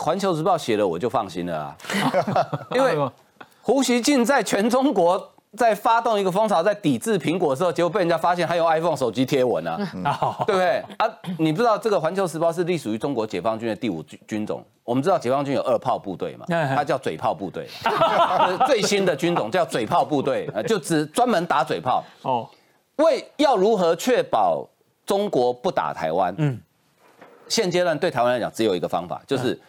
环球时报写了，我就放心了啊，因为胡锡进在全中国在发动一个风潮，在抵制苹果的时候，结果被人家发现他用 iPhone 手机贴文啊，对不对？啊？你不知道这个环球时报是隶属于中国解放军的第五军军种，我们知道解放军有二炮部队嘛，它叫嘴炮部队，最新的军种叫嘴炮部队，就只专门打嘴炮。哦，为要如何确保中国不打台湾？嗯，现阶段对台湾来讲只有一个方法，就是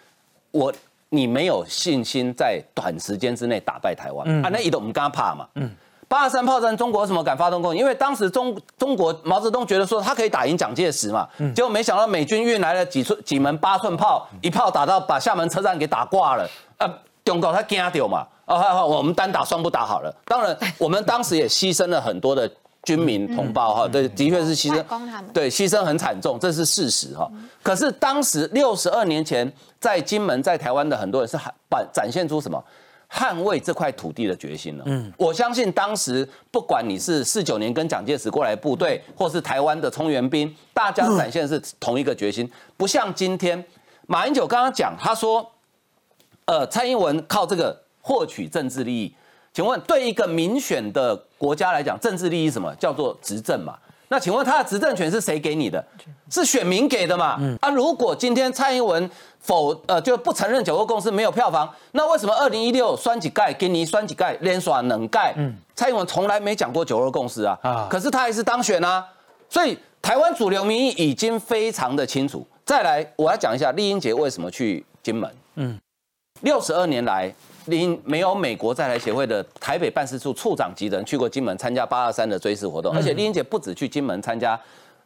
我。你没有信心在短时间之内打败台湾啊？那一的我们刚刚怕嘛？嗯，八二三炮战，中国为什么敢发动攻击？因为当时中中国毛泽东觉得说他可以打赢蒋介石嘛，结果没想到美军运来了几寸几门八寸炮，一炮打到把厦门车站给打挂了啊！中国他惊掉嘛？啊，我们单打双不打好了。当然，我们当时也牺牲了很多的。军民同胞哈，对，的确是牺牲，对，牺牲很惨重，这是事实哈。可是当时六十二年前，在金门，在台湾的很多人是展展现出什么捍卫这块土地的决心了。嗯，我相信当时不管你是四九年跟蒋介石过来部队，或是台湾的冲援兵，大家展现是同一个决心，不像今天马英九刚刚讲，他说，呃，蔡英文靠这个获取政治利益。请问，对一个民选的国家来讲，政治利益什么叫做执政嘛？那请问他的执政权是谁给你的？是选民给的嘛？啊，如果今天蔡英文否呃就不承认九个公司没有票房，那为什么二零一六酸几盖给你酸几盖连耍能盖？嗯，蔡英文从来没讲过九二共识啊，啊，可是他还是当选啊，所以台湾主流民意已经非常的清楚。再来，我要讲一下丽英杰为什么去金门？嗯，六十二年来。林没有美国在台协会的台北办事处处长级人去过金门参加八二三的追思活动，而且丽英姐不止去金门参加，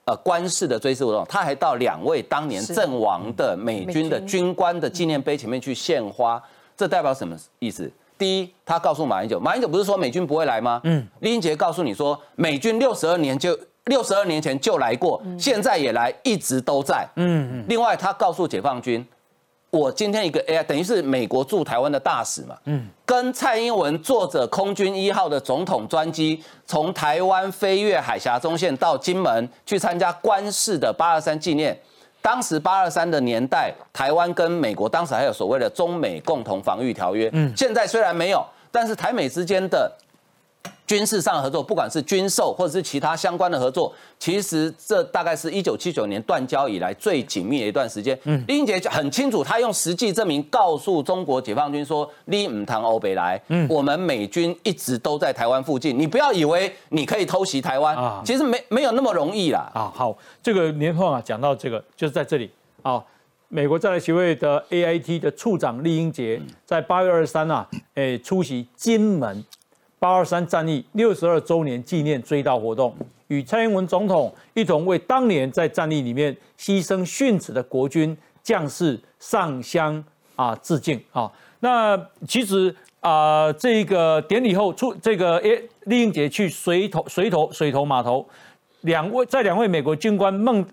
呃，官式的追思活动，她还到两位当年阵亡的美军的军官的纪念碑前面去献花，这代表什么意思？第一，他告诉马英九，马英九不是说美军不会来吗？嗯，丽英杰告诉你说，美军六十二年就六十二年前就来过，现在也来，一直都在。嗯嗯。另外，他告诉解放军。我今天一个 AI 等于是美国驻台湾的大使嘛，嗯，跟蔡英文坐着空军一号的总统专机，从台湾飞越海峡中线到金门去参加官式的八二三纪念。当时八二三的年代，台湾跟美国当时还有所谓的中美共同防御条约，嗯，现在虽然没有，但是台美之间的。军事上合作，不管是军售或者是其他相关的合作，其实这大概是一九七九年断交以来最紧密的一段时间。嗯，李英杰很清楚，他用实际证明告诉中国解放军说：“你唔谈欧北来，嗯，我们美军一直都在台湾附近，你不要以为你可以偷袭台湾啊，其实没没有那么容易啦。”啊，好，这个年后啊，讲到这个就是在这里啊，美国在台协会的 AIT 的处长李英杰在八月二十三啊，诶，出席金门。八二三战役六十二周年纪念追悼活动，与蔡英文总统一同为当年在战役里面牺牲殉职的国军将士上香啊致敬啊。那其实啊，这个典礼后出这个诶，丽英姐去水头水头水头码头，两位在两位美国军官孟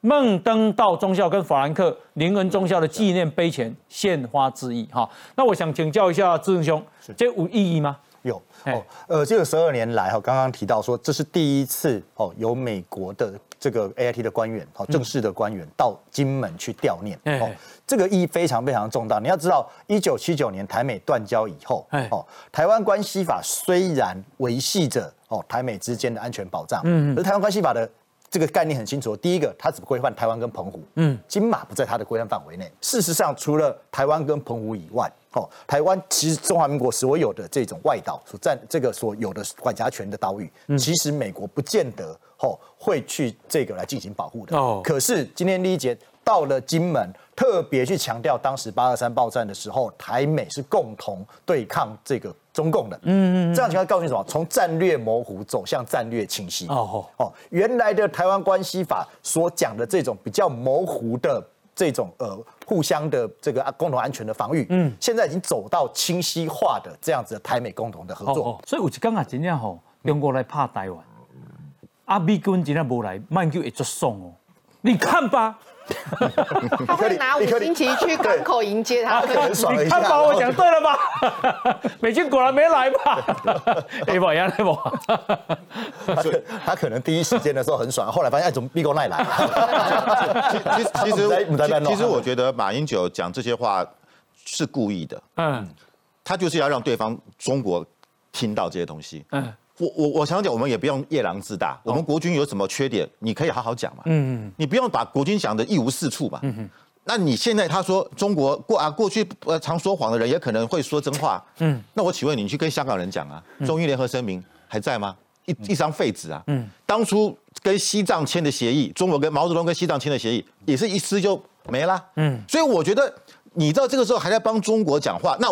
孟登道中校跟法兰克林恩中校的纪念碑前献花致意哈。那我想请教一下志正兄，这有意义吗？有哦，呃，这个十二年来哈，刚刚提到说这是第一次哦，有美国的这个 A I T 的官员，哦，正式的官员到金门去悼念，哦，这个意义非常非常重大。你要知道，一九七九年台美断交以后，哦，台湾关系法虽然维系着哦台美之间的安全保障，嗯，而台湾关系法的。这个概念很清楚，第一个，它只规范台湾跟澎湖，嗯，金马不在它的规范范围内。事实上，除了台湾跟澎湖以外，哦，台湾其实中华民国所有的这种外岛所占这个所有的管辖权的岛屿，其实美国不见得哦会去这个来进行保护的。哦，可是今天第一节到了金门。特别去强调，当时八二三爆战的时候，台美是共同对抗这个中共的。嗯嗯这样情况告诉你什么？从战略模糊走向战略清晰。哦哦，原来的台湾关系法所讲的这种比较模糊的这种呃互相的这个共同安全的防御，嗯，现在已经走到清晰化的这样子的台美共同的合作。所以有一刚啊，真正吼，中国来怕台湾，阿美军真正无来，曼就会作爽哦。你看吧。他会拿五星旗去港口迎接他，很爽你看把，我讲对了吧？美军果然没来吧？哎，不，杨不，他可能第一时间的时候很爽，后来发现哎，怎么逼宫奈来？其实其实其实我觉得马英九讲这些话是故意的，嗯，他就是要让对方中国听到这些东西，嗯。我我我想讲，我们也不用夜郎自大。我们国军有什么缺点，你可以好好讲嘛。嗯嗯你不用把国军讲的一无是处嘛。嗯那你现在他说中国过啊过去呃常说谎的人，也可能会说真话。嗯。那我请问你去跟香港人讲啊，中英联合声明还在吗？一一张废纸啊。嗯。当初跟西藏签的协议，中国跟毛泽东跟西藏签的协议，也是一撕就没了。嗯。所以我觉得你到这个时候还在帮中国讲话，那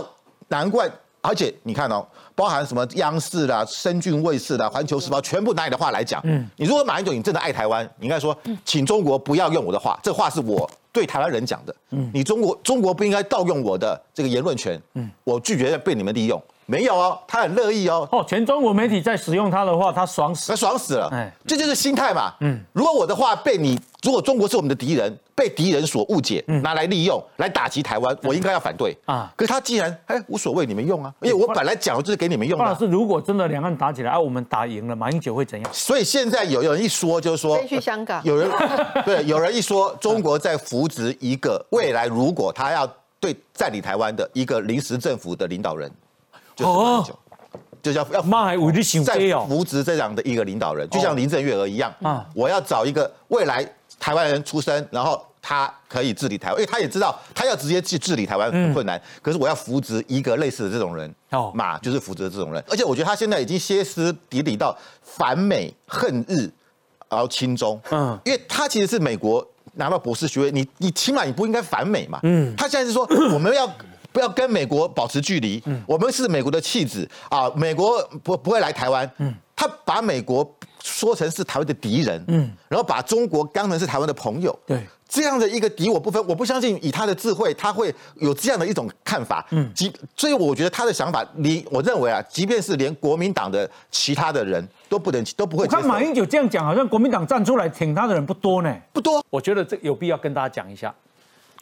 难怪。而且你看哦，包含什么央视啦、深圳卫视啦、环球时报，全部拿你的话来讲。嗯，你如果马英九你真的爱台湾，你应该说，请中国不要用我的话，这话是我对台湾人讲的。嗯，你中国中国不应该盗用我的这个言论权。嗯，我拒绝被你们利用。没有哦，他很乐意哦。哦，全中国媒体在使用他的话，他爽死，他爽死了。哎，这就是心态嘛。嗯，如果我的话被你，如果中国是我们的敌人，被敌人所误解，拿来利用，来打击台湾，我应该要反对啊。可是他既然哎无所谓，你们用啊，因为我本来讲的就是给你们用。范老师，如果真的两岸打起来，啊，我们打赢了，马英九会怎样？所以现在有有人一说，就是说去香港。有人 对有人一说，中国在扶植一个未来如果他要对占领台湾的一个临时政府的领导人，就是马英九。就叫要妈还为你想在扶植这样的一个领导人，就像林郑月娥一样啊！我要找一个未来台湾人出身，然后他可以治理台湾，因为他也知道他要直接去治理台湾很困难。可是我要扶植一个类似的这种人，哦，马就是扶植这种人。而且我觉得他现在已经歇斯底里到反美恨日，然后亲中，嗯，因为他其实是美国拿到博士学位，你你起码你不应该反美嘛，嗯，他现在是说我们要。不要跟美国保持距离，嗯我们是美国的弃子啊！美国不不会来台湾，嗯他把美国说成是台湾的敌人，嗯然后把中国当成是台湾的朋友，对这样的一个敌我不分，我不相信以他的智慧，他会有这样的一种看法。嗯，即所以我觉得他的想法，你我认为啊，即便是连国民党的其他的人都不能都不会。我看马英九这样讲，好像国民党站出来挺他的人不多呢，不多。我觉得这有必要跟大家讲一下。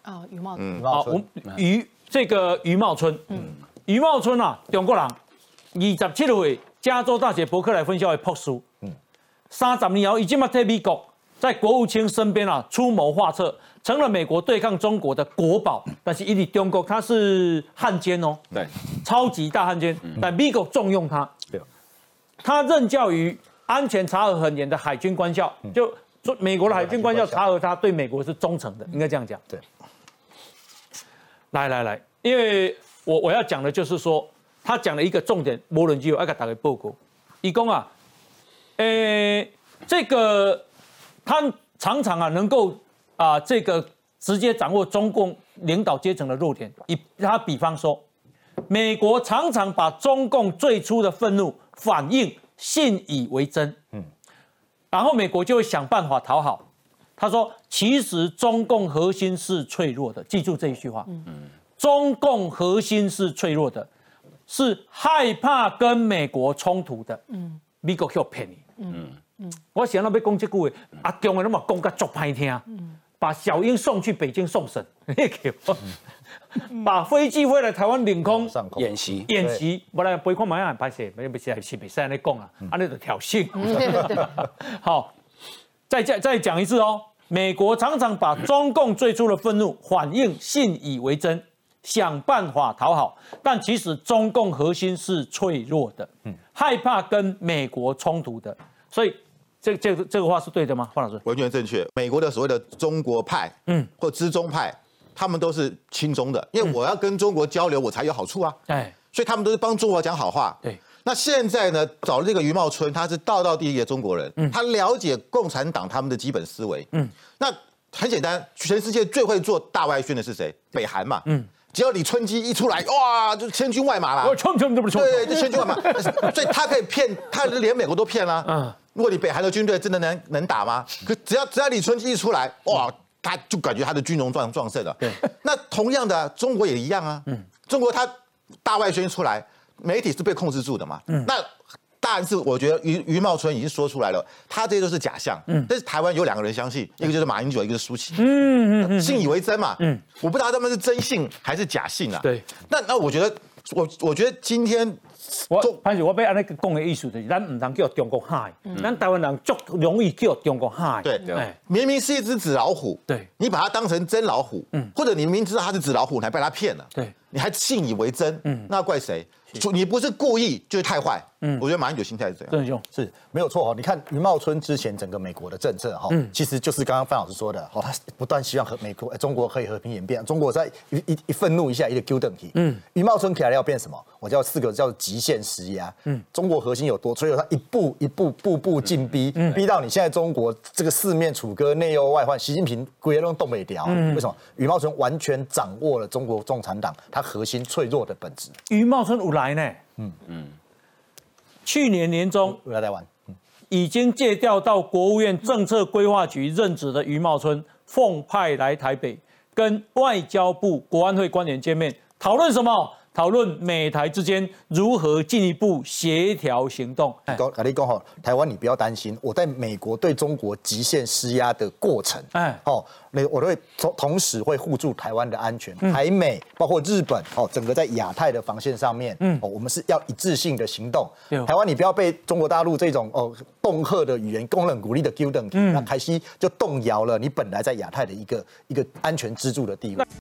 啊，余茂，嗯，好，我余。这个余茂春，余茂春啊，中国人，二十七岁，加州大学伯克莱分校的博士，三十年后已经嘛在美国，在国务卿身边啊出谋划策，成了美国对抗中国的国宝。但是，一里中国他是汉奸哦，对，超级大汉奸，但美国重用他，对，他任教于安全查核很严的海军官校，就说美国的海军官校。查核他对美国是忠诚的，应该这样讲，对。来来来，因为我我要讲的就是说，他讲了一个重点，摩伦基友爱给打给报告，一共啊，呃，这个他常常啊能够啊这个直接掌握中共领导阶层的弱点。以他比方说，美国常常把中共最初的愤怒反应信以为真，嗯，然后美国就会想办法讨好。他说：“其实中共核心是脆弱的，记住这一句话。中共核心是脆弱的，是害怕跟美国冲突的。美国要骗你。嗯嗯，我想到被攻击句话，阿中的那么讲个足歹听。把小英送去北京送审，把飞机飞来台湾领空演习演习，不然不看马上拍摄，没不是是比赛来讲啊，啊那个挑衅。好，再再再讲一次哦。”美国常常把中共最初的愤怒反应信以为真，想办法讨好，但其实中共核心是脆弱的，嗯，害怕跟美国冲突的，所以这这这个话是对的吗？方老师？完全正确。美国的所谓的中国派，嗯，或知中派，他们都是亲中的，因为我要跟中国交流，我才有好处啊，哎，所以他们都是帮中国讲好话，对。那现在呢？找了这个余茂春，他是道道地地的中国人，他了解共产党他们的基本思维。嗯，那很简单，全世界最会做大外宣的是谁？北韩嘛。嗯，只要李春基一出来，哇，就千军万马了。我冲冲都不冲。对，就千军万马。所以他可以骗，他连美国都骗了。嗯，如果你北韩的军队真的能能打吗？可只要只要李春基一出来，哇，他就感觉他的军容壮壮盛了。对。那同样的，中国也一样啊。嗯。中国他大外宣出来。媒体是被控制住的嘛？嗯那但是我觉得余余茂春已经说出来了，他这些都是假象。嗯，但是台湾有两个人相信，一个就是马英九，一个是舒淇。嗯嗯嗯，信以为真嘛。嗯，我不知道他们是真信还是假信啊。对。那那我觉得，我我觉得今天。我潘是我被安尼讲的意思就是，咱唔能叫中国害，咱台湾人足容易叫中国害。对，明明是一只纸老虎，对，你把它当成真老虎，嗯，或者你明明知道它是纸老虎，你还被它骗了，对，你还信以为真，嗯，那怪谁？你不是故意，就是太坏。嗯，我觉得马英九心态是这样。郑兄是没有错哈。你看余茂春之前整个美国的政策哈，其实就是刚刚范老师说的哈，他不断希望和美国、中国可以和平演变。中国在一一一愤怒一下，一个 Q 等级。嗯，余茂春起来要变什么？我叫四个叫极限施压。嗯，中国核心有多？脆弱他一步一步步步进逼，逼到你现在中国这个四面楚歌、内忧外患，习近平鬼都动不了。为什么？余茂春完全掌握了中国共产党他核心脆弱的本质。余茂春无来呢？嗯嗯。去年年中，已经借调到国务院政策规划局任职的余茂春，奉派来台北，跟外交部国安会官员见面，讨论什么？讨论美台之间如何进一步协调行动。跟你讲好，台湾你不要担心，我在美国对中国极限施压的过程，哎，哦，那我都会同同时会护住台湾的安全。台美包括日本，哦，整个在亚太的防线上面，嗯，哦，我们是要一致性的行动。台湾你不要被中国大陆这种哦恫吓的语言、公冷鼓励的 Q 等，那凯西就动摇了你本来在亚太的一个一个安全支柱的地位。